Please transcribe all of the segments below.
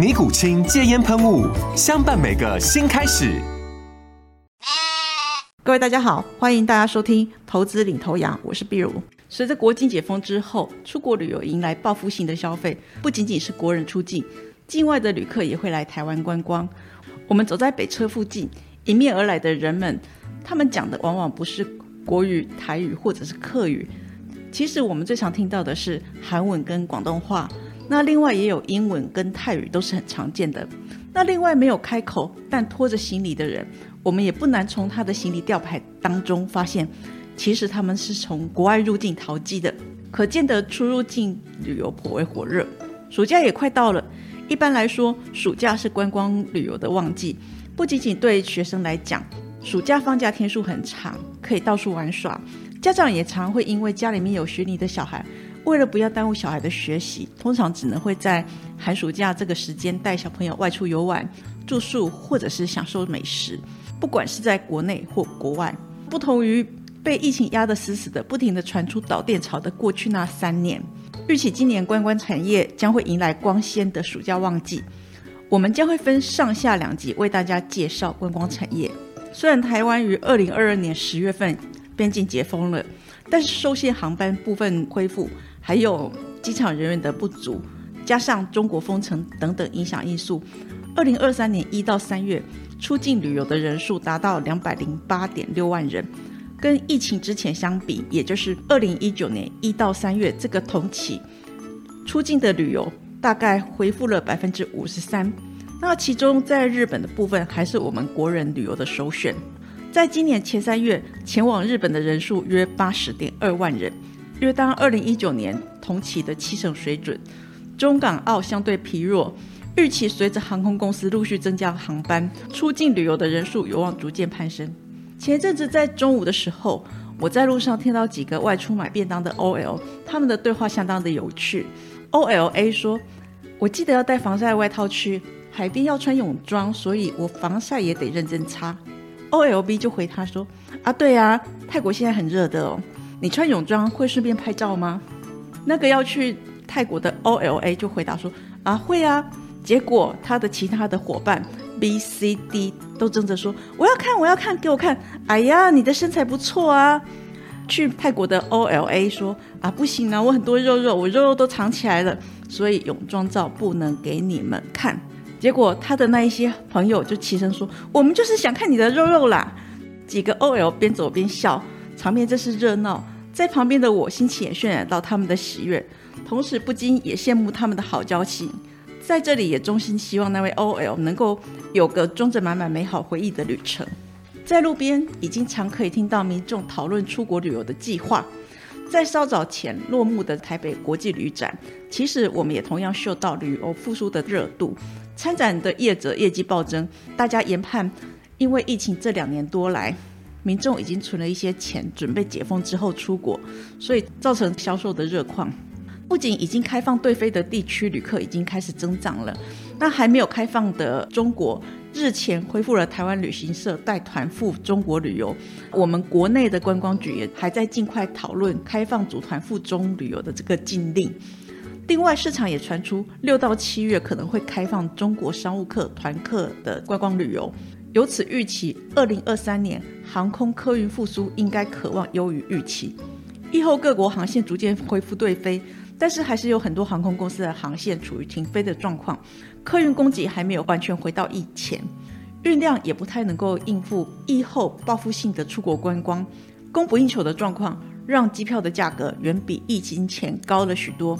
尼古清戒烟喷雾，相伴每个新开始。各位大家好，欢迎大家收听《投资领头羊》，我是碧如。随着国境解封之后，出国旅游迎来报复性的消费，不仅仅是国人出境，境外的旅客也会来台湾观光。我们走在北车附近，迎面而来的人们，他们讲的往往不是国语、台语或者是客语，其实我们最常听到的是韩文跟广东话。那另外也有英文跟泰语都是很常见的。那另外没有开口但拖着行李的人，我们也不难从他的行李吊牌当中发现，其实他们是从国外入境淘机的。可见得出入境旅游颇为火热。暑假也快到了，一般来说，暑假是观光旅游的旺季。不仅仅对学生来讲，暑假放假天数很长，可以到处玩耍。家长也常会因为家里面有学龄的小孩。为了不要耽误小孩的学习，通常只能会在寒暑假这个时间带小朋友外出游玩、住宿或者是享受美食。不管是在国内或国外，不同于被疫情压得死死的、不停的传出导电潮的过去那三年，预期今年观光产业将会迎来光鲜的暑假旺季。我们将会分上下两集为大家介绍观光产业。虽然台湾于二零二二年十月份边境解封了，但是受限航班部分恢复。还有机场人员的不足，加上中国封城等等影响因素，二零二三年一到三月出境旅游的人数达到两百零八点六万人，跟疫情之前相比，也就是二零一九年一到三月这个同期，出境的旅游大概恢复了百分之五十三。那其中在日本的部分，还是我们国人旅游的首选。在今年前三月前往日本的人数约八十点二万人。约当二零一九年同期的七成水准，中港澳相对疲弱，预期随着航空公司陆续增加航班，出境旅游的人数有望逐渐攀升。前阵子在中午的时候，我在路上听到几个外出买便当的 OL，他们的对话相当的有趣。OLA 说：“我记得要带防晒外套去海边，要穿泳装，所以我防晒也得认真擦。”OLB 就回他说：“啊，对啊，泰国现在很热的哦。”你穿泳装会顺便拍照吗？那个要去泰国的 OLA 就回答说啊会啊。结果他的其他的伙伴 B、C、D 都争着说我要看我要看给我看。哎呀，你的身材不错啊。去泰国的 OLA 说啊不行啊，我很多肉肉，我肉肉都藏起来了，所以泳装照不能给你们看。结果他的那一些朋友就齐声说我们就是想看你的肉肉啦。几个 OL 边走边笑。场面真是热闹，在旁边的我心情也渲染到他们的喜悦，同时不禁也羡慕他们的好交情。在这里也衷心希望那位 OL 能够有个装着满满美好回忆的旅程。在路边已经常可以听到民众讨论出国旅游的计划。在稍早前落幕的台北国际旅展，其实我们也同样嗅到旅游复苏的热度。参展的业者业绩暴增，大家研判，因为疫情这两年多来。民众已经存了一些钱，准备解封之后出国，所以造成销售的热况。不仅已经开放对飞的地区旅客已经开始增长了，那还没有开放的中国日前恢复了台湾旅行社带团赴中国旅游。我们国内的观光局也还在尽快讨论开放组团赴中旅游的这个禁令。另外，市场也传出六到七月可能会开放中国商务客团客的观光旅游。由此预期，二零二三年航空客运复苏应该可望优于预期。疫后各国航线逐渐恢复对飞，但是还是有很多航空公司的航线处于停飞的状况，客运供给还没有完全回到以前。运量也不太能够应付疫后报复性的出国观光，供不应求的状况，让机票的价格远比疫情前高了许多。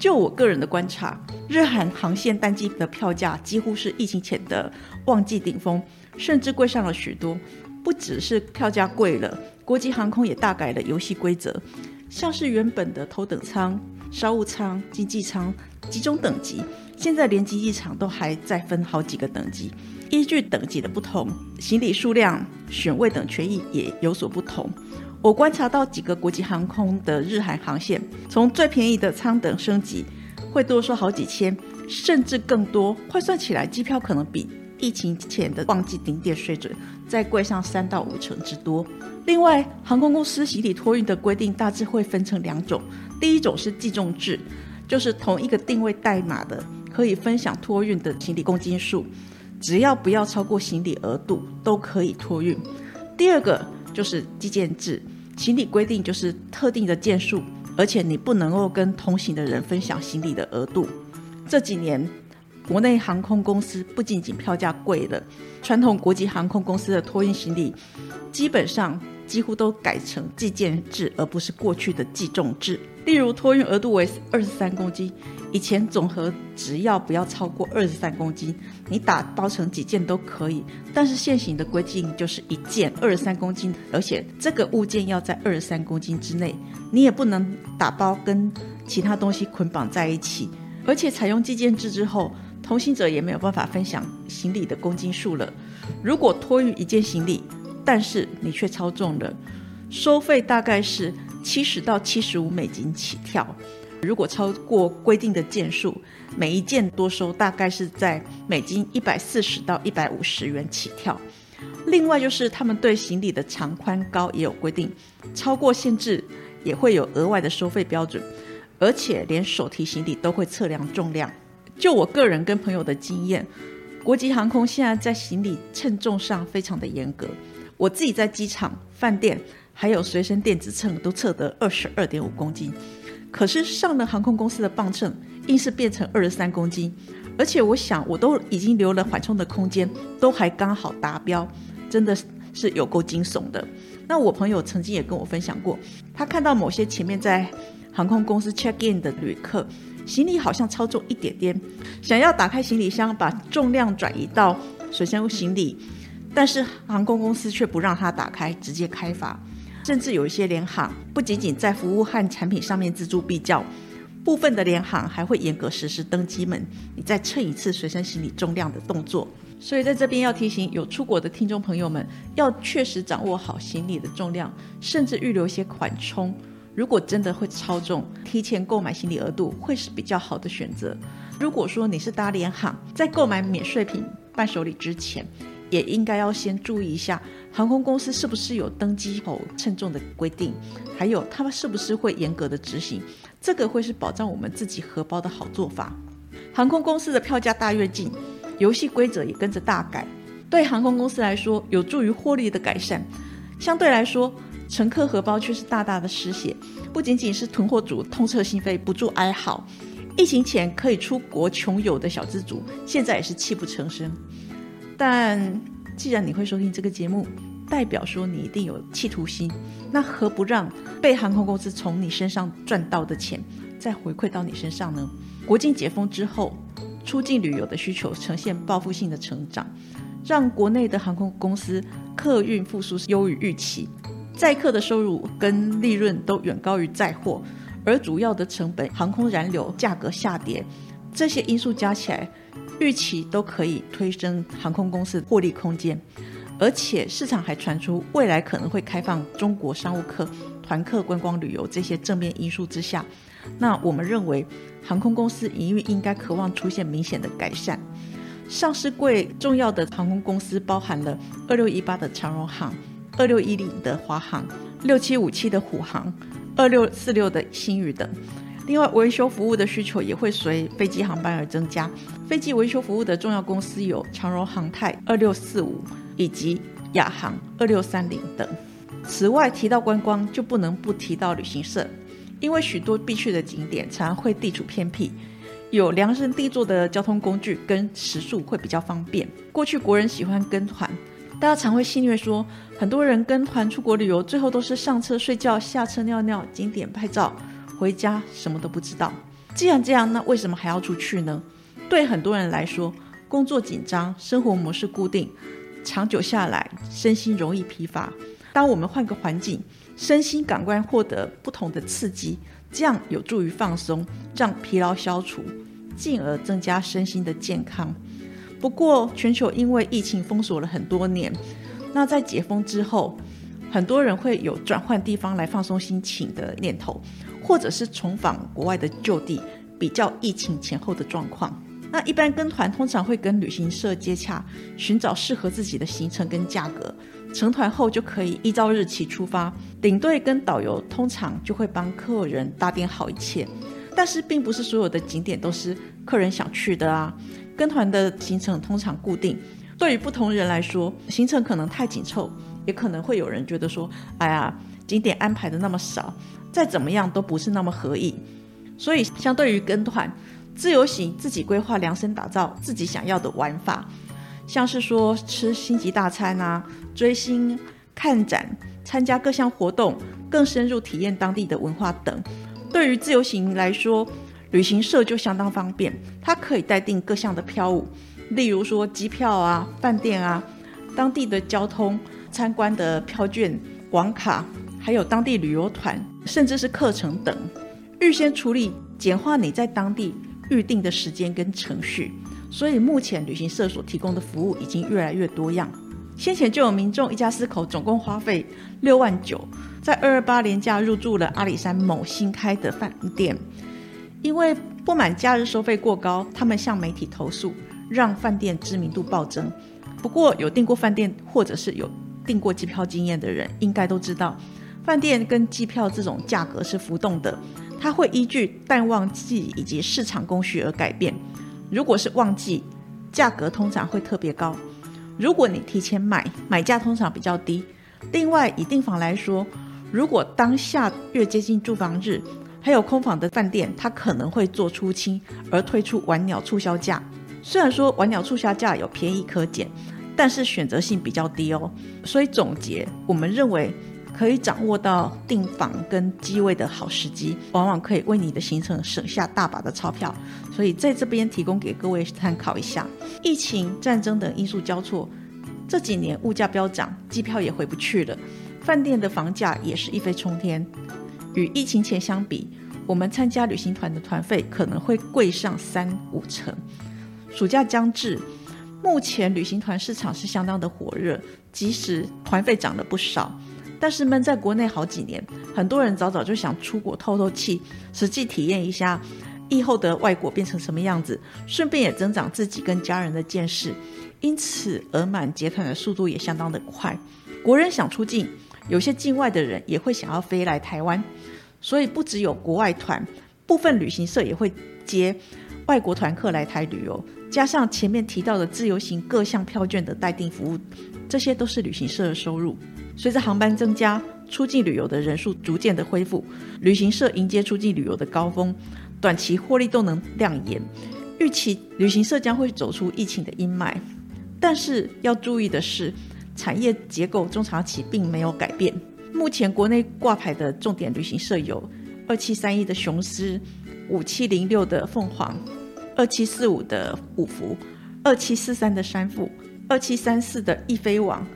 就我个人的观察，日韩航线淡季的票价几乎是疫情前的旺季顶峰，甚至贵上了许多。不只是票价贵了，国际航空也大改了游戏规则，像是原本的头等舱、商务舱、经济舱集中等级，现在连经济舱都还在分好几个等级。依据等级的不同，行李数量、选位等权益也有所不同。我观察到几个国际航空的日韩航线，从最便宜的舱等升级，会多收好几千，甚至更多。换算起来，机票可能比疫情前的旺季顶点水准再贵上三到五成之多。另外，航空公司行李托运的规定大致会分成两种，第一种是计重制，就是同一个定位代码的可以分享托运的行李公斤数。只要不要超过行李额度，都可以托运。第二个就是计件制，行李规定就是特定的件数，而且你不能够跟同行的人分享行李的额度。这几年，国内航空公司不仅仅票价贵了，传统国际航空公司的托运行李，基本上几乎都改成计件制，而不是过去的计重制。例如，托运额度为二十三公斤。以前总和只要不要超过二十三公斤，你打包成几件都可以。但是现行的规定就是一件二十三公斤，而且这个物件要在二十三公斤之内，你也不能打包跟其他东西捆绑在一起。而且采用计件制之后，同行者也没有办法分享行李的公斤数了。如果托运一件行李，但是你却超重了，收费大概是七十到七十五美金起跳。如果超过规定的件数，每一件多收大概是在美金一百四十到一百五十元起跳。另外就是他们对行李的长宽高也有规定，超过限制也会有额外的收费标准，而且连手提行李都会测量重量。就我个人跟朋友的经验，国际航空现在在行李称重上非常的严格。我自己在机场、饭店还有随身电子秤都测得二十二点五公斤。可是上了航空公司的磅秤，硬是变成二十三公斤，而且我想我都已经留了缓冲的空间，都还刚好达标，真的是有够惊悚的。那我朋友曾经也跟我分享过，他看到某些前面在航空公司 check in 的旅客，行李好像超重一点点，想要打开行李箱把重量转移到随身行李，但是航空公司却不让他打开，直接开罚。甚至有一些联行不仅仅在服务和产品上面锱铢必较，部分的联行还会严格实施登机门，你再称一次随身行李重量的动作。所以在这边要提醒有出国的听众朋友们，要确实掌握好行李的重量，甚至预留一些缓冲。如果真的会超重，提前购买行李额度会是比较好的选择。如果说你是搭联行，在购买免税品伴手礼之前，也应该要先注意一下。航空公司是不是有登机后称重的规定？还有他们是不是会严格的执行？这个会是保障我们自己荷包的好做法。航空公司的票价大跃进，游戏规则也跟着大改，对航空公司来说有助于获利的改善，相对来说乘客荷包却是大大的失血。不仅仅是囤货主痛彻心扉，不住哀嚎。疫情前可以出国穷游的小资族，现在也是泣不成声。但既然你会收听这个节目，代表说你一定有企图心，那何不让被航空公司从你身上赚到的钱再回馈到你身上呢？国境解封之后，出境旅游的需求呈现报复性的成长，让国内的航空公司客运复苏优于预期，载客的收入跟利润都远高于载货，而主要的成本航空燃油价格下跌，这些因素加起来。预期都可以推升航空公司获利空间，而且市场还传出未来可能会开放中国商务客、团客观光旅游这些正面因素之下，那我们认为航空公司营运应该渴望出现明显的改善。上市柜重要的航空公司包含了二六一八的长荣航、二六一零的华航、六七五七的虎航、二六四六的新宇等。另外，维修服务的需求也会随飞机航班而增加。飞机维修服务的重要公司有长荣航太二六四五以及亚航二六三零等。此外，提到观光就不能不提到旅行社，因为许多必去的景点常会地处偏僻，有量身定做的交通工具跟食宿会比较方便。过去国人喜欢跟团，大家常会戏谑说，很多人跟团出国旅游，最后都是上车睡觉，下车尿尿，景点拍照，回家什么都不知道。既然这样，那为什么还要出去呢？对很多人来说，工作紧张，生活模式固定，长久下来，身心容易疲乏。当我们换个环境，身心感官获得不同的刺激，这样有助于放松，让疲劳消除，进而增加身心的健康。不过，全球因为疫情封锁了很多年，那在解封之后，很多人会有转换地方来放松心情的念头，或者是重访国外的旧地，比较疫情前后的状况。那一般跟团通常会跟旅行社接洽，寻找适合自己的行程跟价格。成团后就可以依照日期出发，领队跟导游通常就会帮客人打点好一切。但是并不是所有的景点都是客人想去的啊。跟团的行程通常固定，对于不同人来说，行程可能太紧凑，也可能会有人觉得说，哎呀，景点安排的那么少，再怎么样都不是那么合意。所以相对于跟团。自由行自己规划量身打造自己想要的玩法，像是说吃星级大餐啊、追星、看展、参加各项活动、更深入体验当地的文化等。对于自由行来说，旅行社就相当方便，它可以待定各项的票务，例如说机票啊、饭店啊、当地的交通、参观的票券、网卡，还有当地旅游团，甚至是课程等，预先处理，简化你在当地。预定的时间跟程序，所以目前旅行社所提供的服务已经越来越多样。先前就有民众一家四口总共花费六万九，在二二八年假入住了阿里山某新开的饭店，因为不满假日收费过高，他们向媒体投诉，让饭店知名度暴增。不过有订过饭店或者是有订过机票经验的人，应该都知道，饭店跟机票这种价格是浮动的。它会依据淡旺季以及市场供需而改变。如果是旺季，价格通常会特别高；如果你提前买，买价通常比较低。另外，以订房来说，如果当下越接近住房日，还有空房的饭店，它可能会做出清而推出晚鸟促销价。虽然说晚鸟促销价有便宜可捡，但是选择性比较低哦。所以总结，我们认为。可以掌握到订房跟机位的好时机，往往可以为你的行程省下大把的钞票。所以在这边提供给各位参考一下。疫情、战争等因素交错，这几年物价飙涨，机票也回不去了，饭店的房价也是一飞冲天。与疫情前相比，我们参加旅行团的团费可能会贵上三五成。暑假将至，目前旅行团市场是相当的火热，即使团费涨了不少。但是闷在国内好几年，很多人早早就想出国透透气，实际体验一下疫后的外国变成什么样子，顺便也增长自己跟家人的见识。因此，额满结团的速度也相当的快。国人想出境，有些境外的人也会想要飞来台湾，所以不只有国外团，部分旅行社也会接外国团客来台旅游。加上前面提到的自由行各项票券的待定服务，这些都是旅行社的收入。随着航班增加，出境旅游的人数逐渐的恢复，旅行社迎接出境旅游的高峰，短期获利都能亮眼。预期旅行社将会走出疫情的阴霾，但是要注意的是，产业结构中长期并没有改变。目前国内挂牌的重点旅行社有二七三一的雄狮、五七零六的凤凰、二七四五的五福、二七四三的山富、二七三四的易飞网。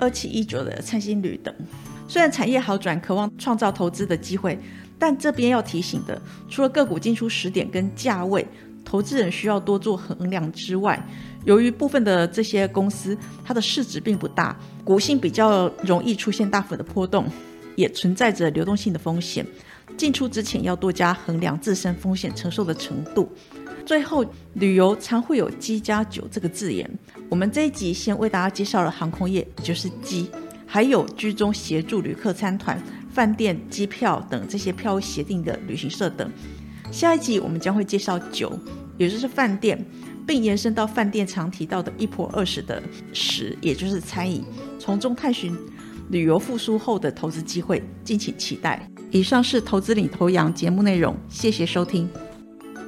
二七一九的灿星旅等，虽然产业好转，渴望创造投资的机会，但这边要提醒的，除了个股进出时点跟价位，投资人需要多做衡量之外，由于部分的这些公司，它的市值并不大，股性比较容易出现大幅的波动，也存在着流动性的风险，进出之前要多加衡量自身风险承受的程度。最后，旅游常会有“机加酒”这个字眼。我们这一集先为大家介绍了航空业，也就是机，还有居中协助旅客参团、饭店、机票等这些票务协定的旅行社等。下一集我们将会介绍酒，也就是饭店，并延伸到饭店常提到的一泊二十的食，也就是餐饮，从中探寻旅游复苏后的投资机会，敬请期待。以上是投资领头羊节目内容，谢谢收听。